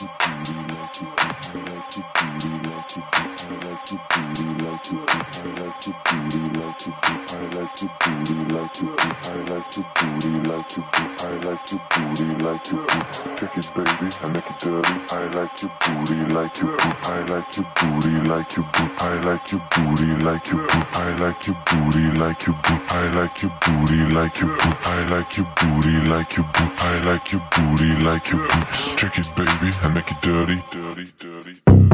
like you do, like you do, like you do like your booty, like your booty. Check it, baby, I make it dirty, dirty, dirty. dirty.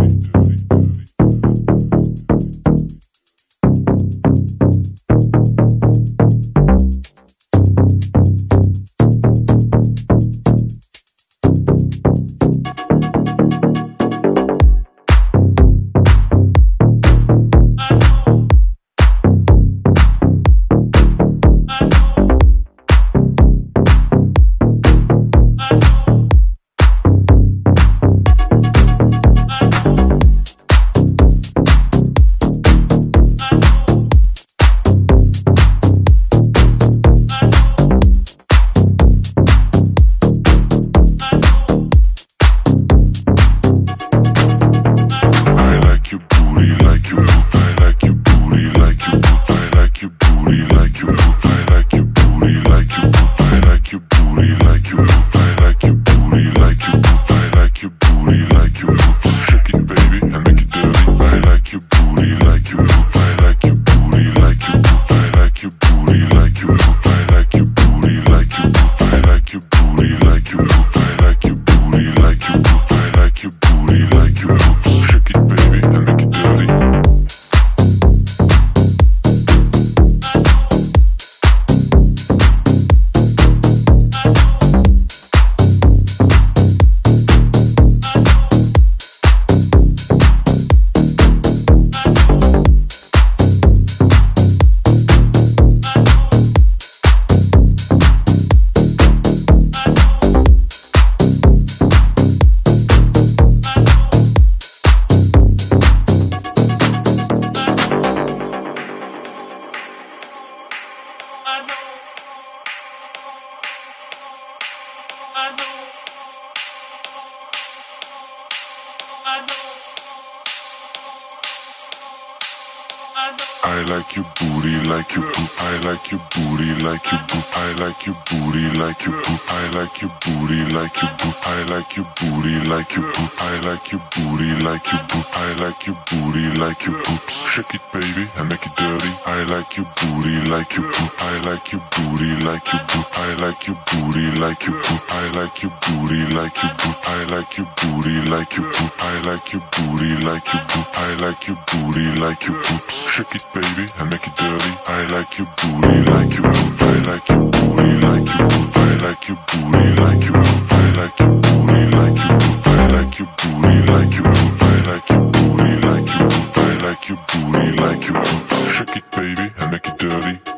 like you boop, I like your booty, like your boop, I like your booty, like your boop, I like your booty, like your boop, I like your booty, like your boop, I like your booty, like your boop, I like your booty, like your boop. Shake it, baby, and make it dirty. I like your booty, like your boop, I like your booty, like your boop, I like your booty, like your boop, I like your booty, like your boop, I like your booty, like your boop, I like your booty, like your boop, I like you booty, like you boop. Shake it, baby, and make it dirty. I like your booty, like your booty, I like your booty, like your booty, I like your booty, like your booty, I like your booty, like your booty, I like your booty, like your booty, I like your booty, like your booty, I like your booty, like your booty. Shake it, baby, and make it dirty.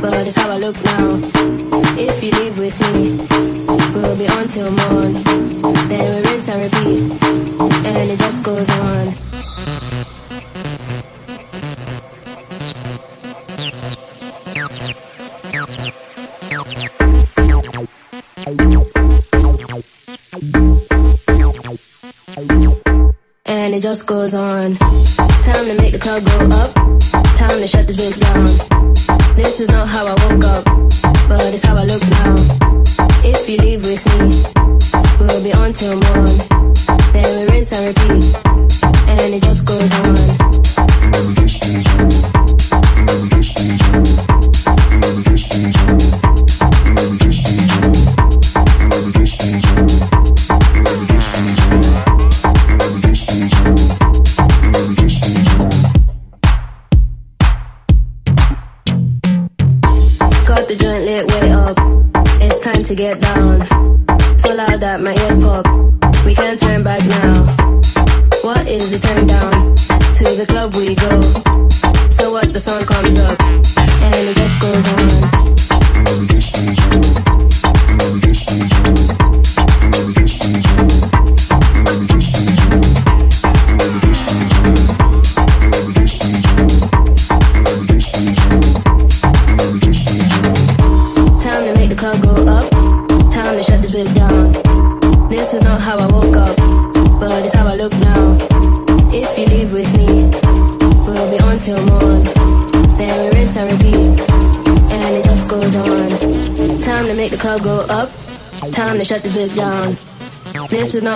but it's how I look now. If you live with me, we'll be on till morn. Then we rinse and repeat, and it just goes on. And it just goes on. Time to make the club go up. Time to shut this bitch down. This is not how I woke up, but it's how I look now. If you leave with me, we'll be on till morn. Then we rinse and repeat,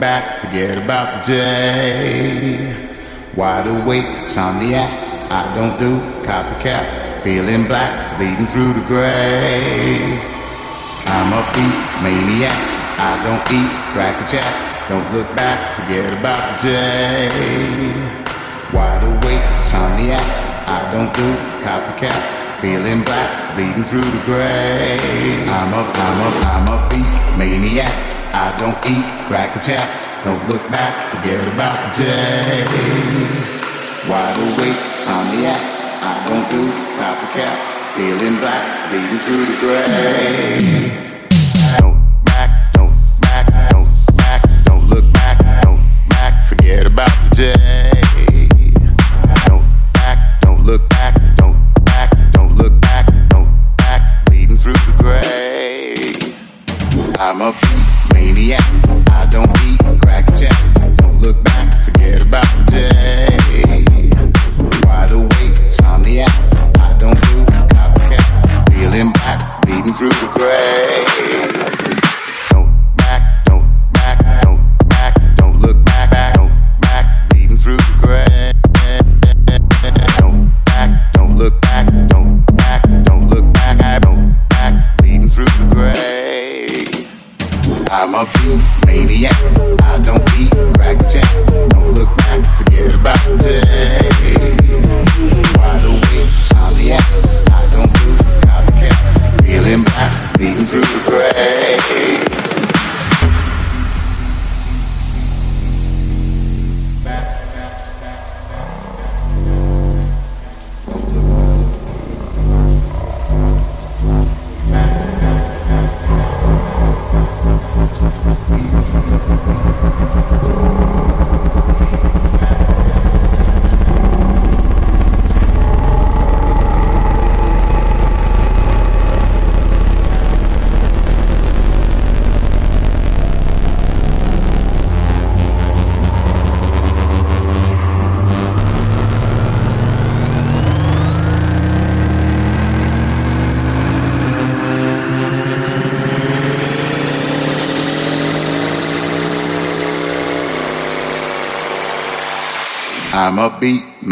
back, forget about the day. Wide awake, insomniac, I don't do copycat, feeling black, bleeding through the gray. I'm a beat maniac, I don't eat, crack a jack, don't look back, forget about the day. Wide awake, insomniac, I don't do copycat. Feeling black, bleeding through the gray. I'm a, I'm a, I'm a beat maniac. Don't eat, crack a jack. Don't look back, forget about the day. Wide awake, insomniac. I don't do copycat. Feeling black, bleeding through the gray.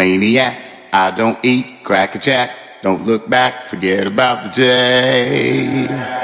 maniac. I don't eat, crack a jack. Don't look back, forget about the day.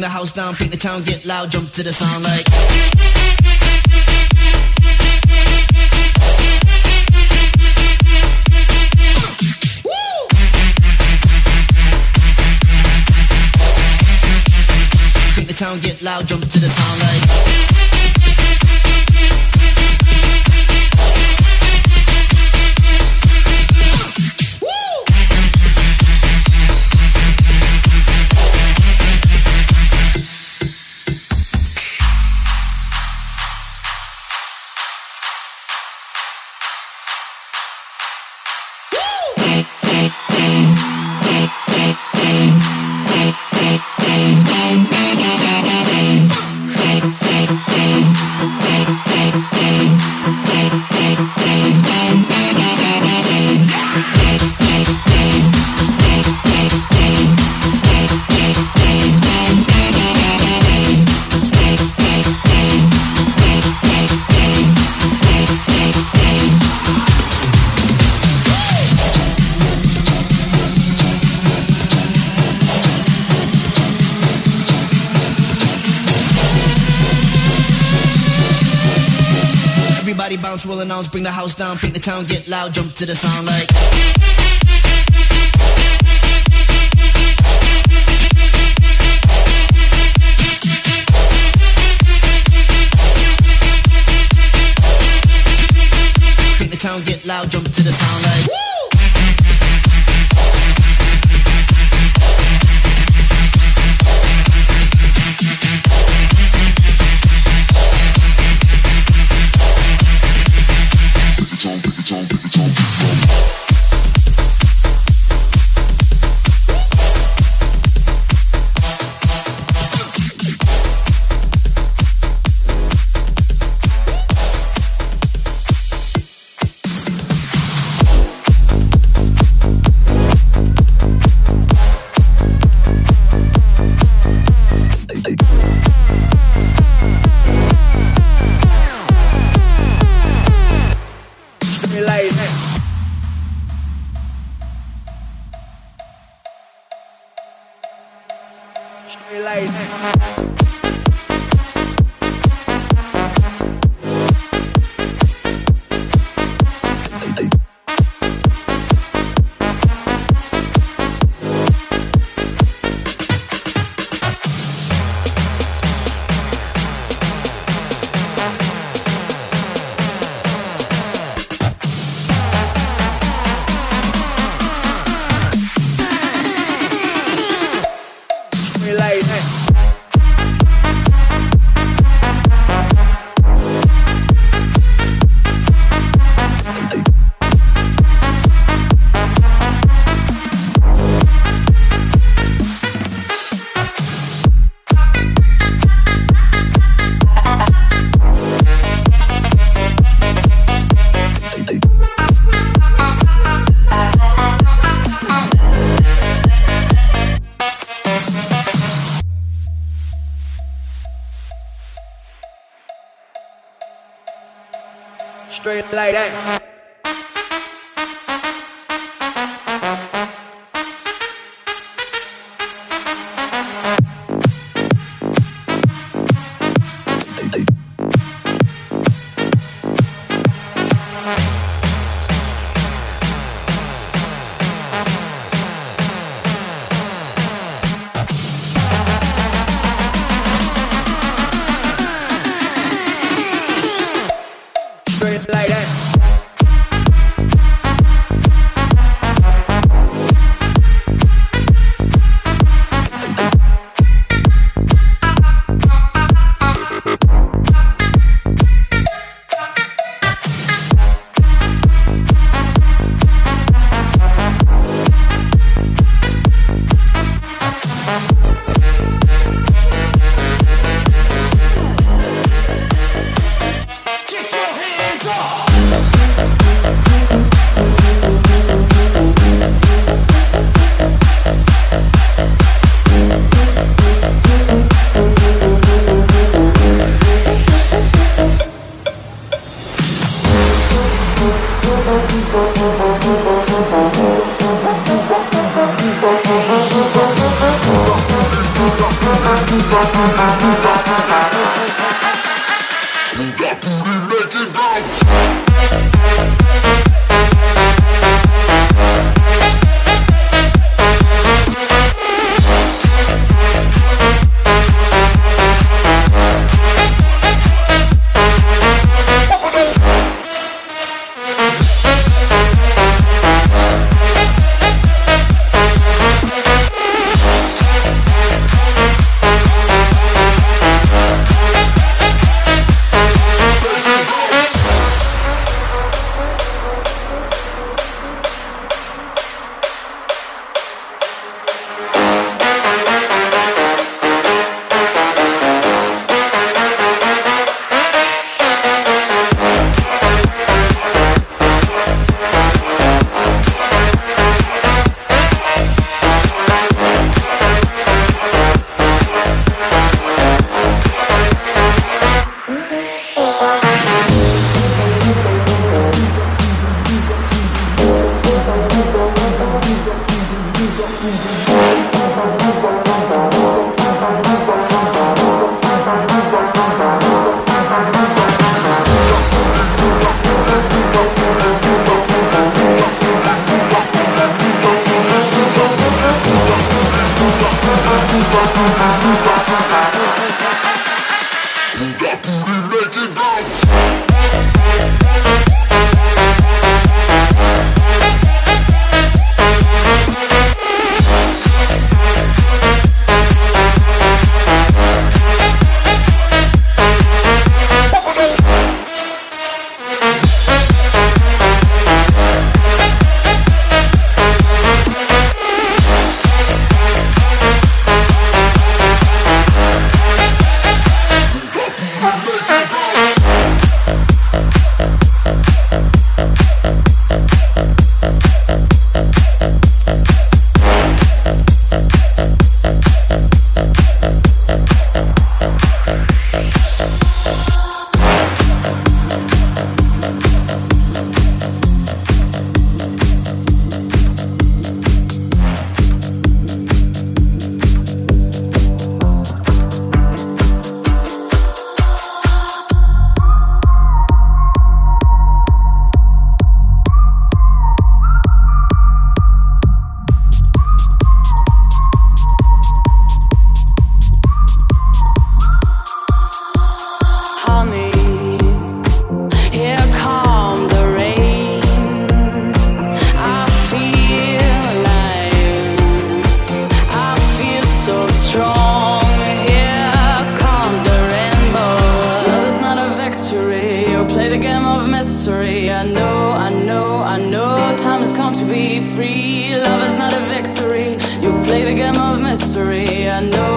Bring the house down, paint the town, get loud, jump to the sound like. Loud, jump to the sound like. Town, get loud, jump to the sound sorcery. I know, I know, I know time has come to be free. Love is not a victory. You play the game of mystery. I know.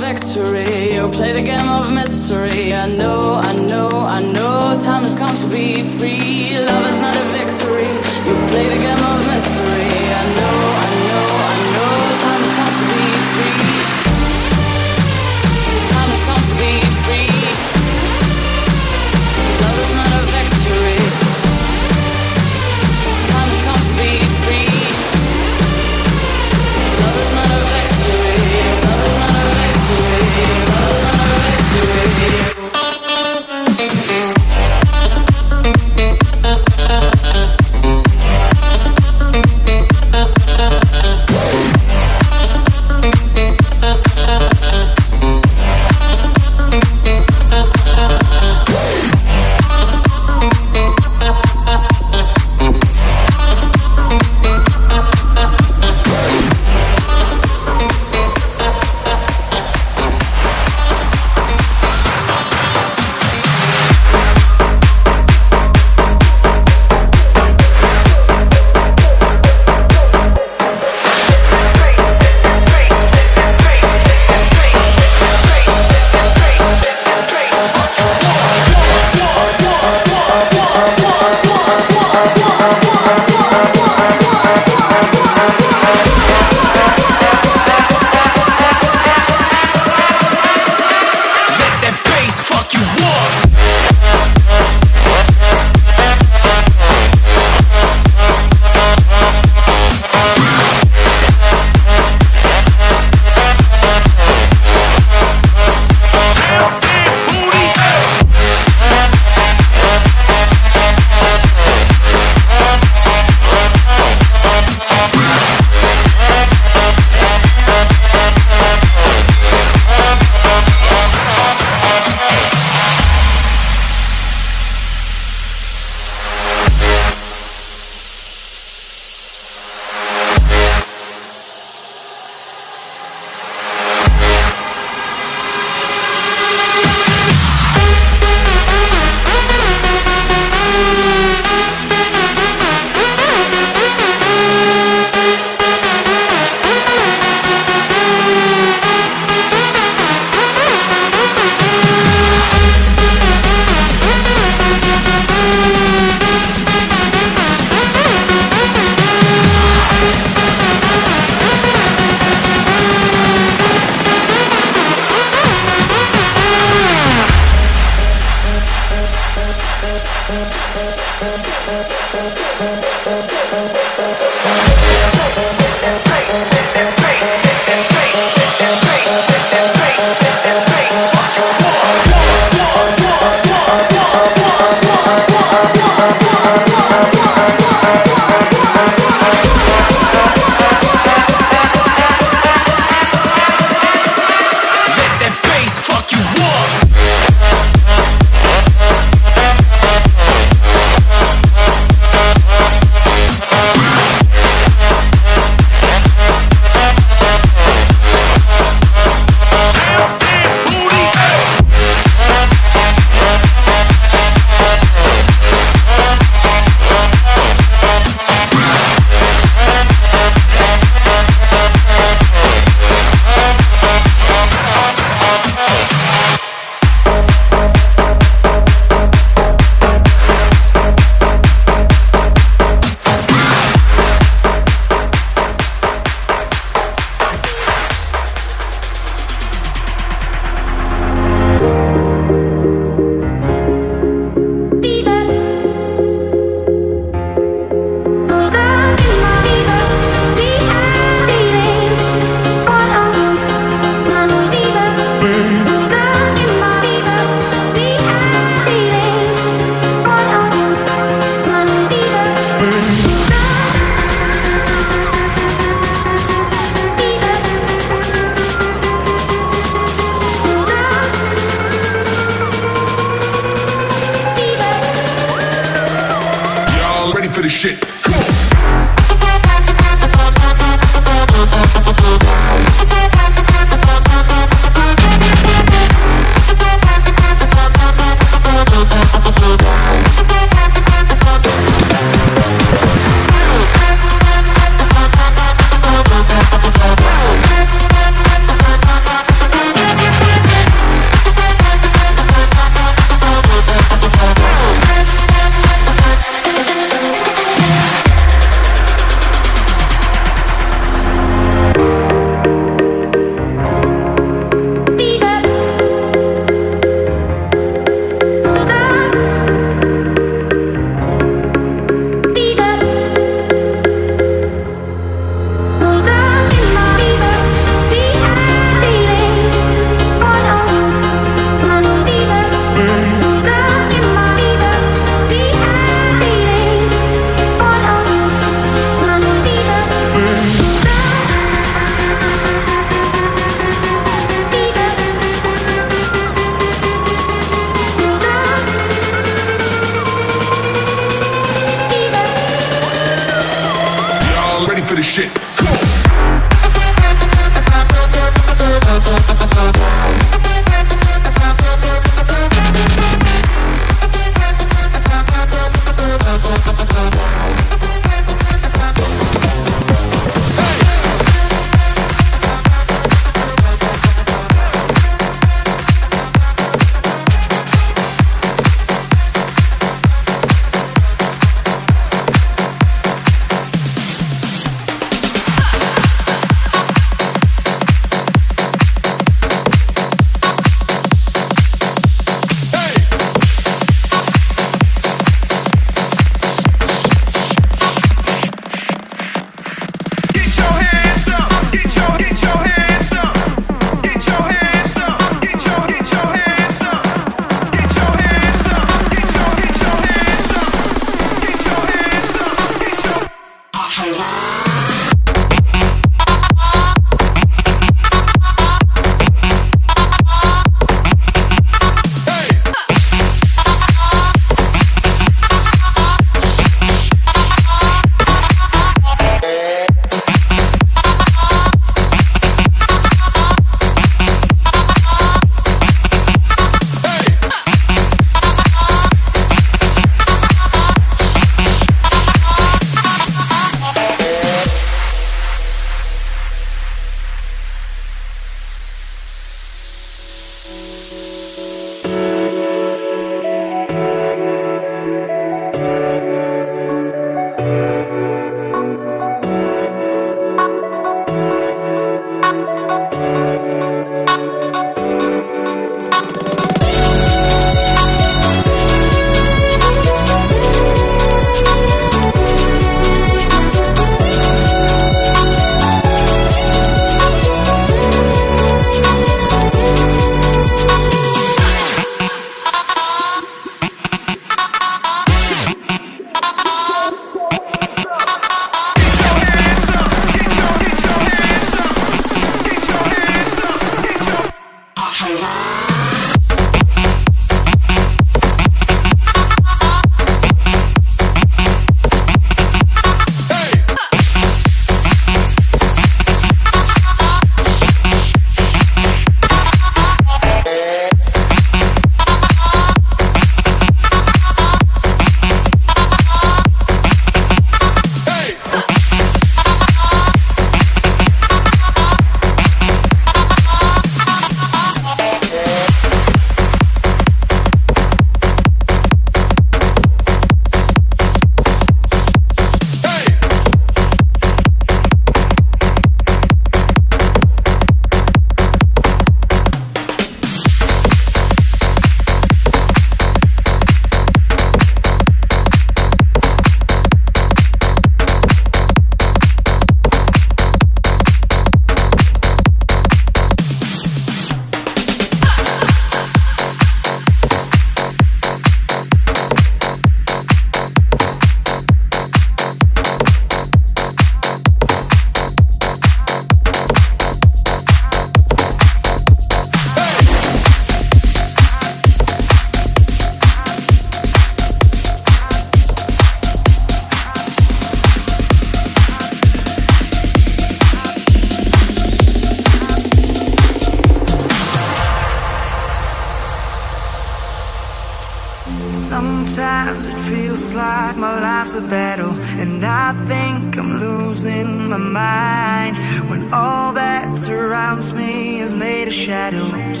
like my life's a battle And I think I'm losing my mind When all that surrounds me is made of shadows.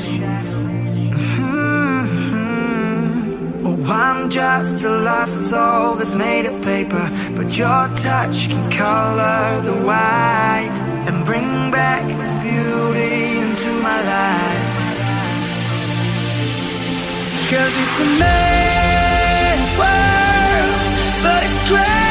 Mm-hmm. Oh, I'm just a lost soul that's made of paper But your touch can color the white And bring back the beauty into my life. Cause it's amazing crazy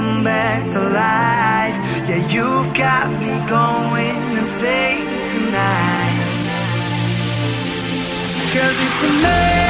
come back to life. Yeah, you've got me going insane tonight. Cause it's amazing.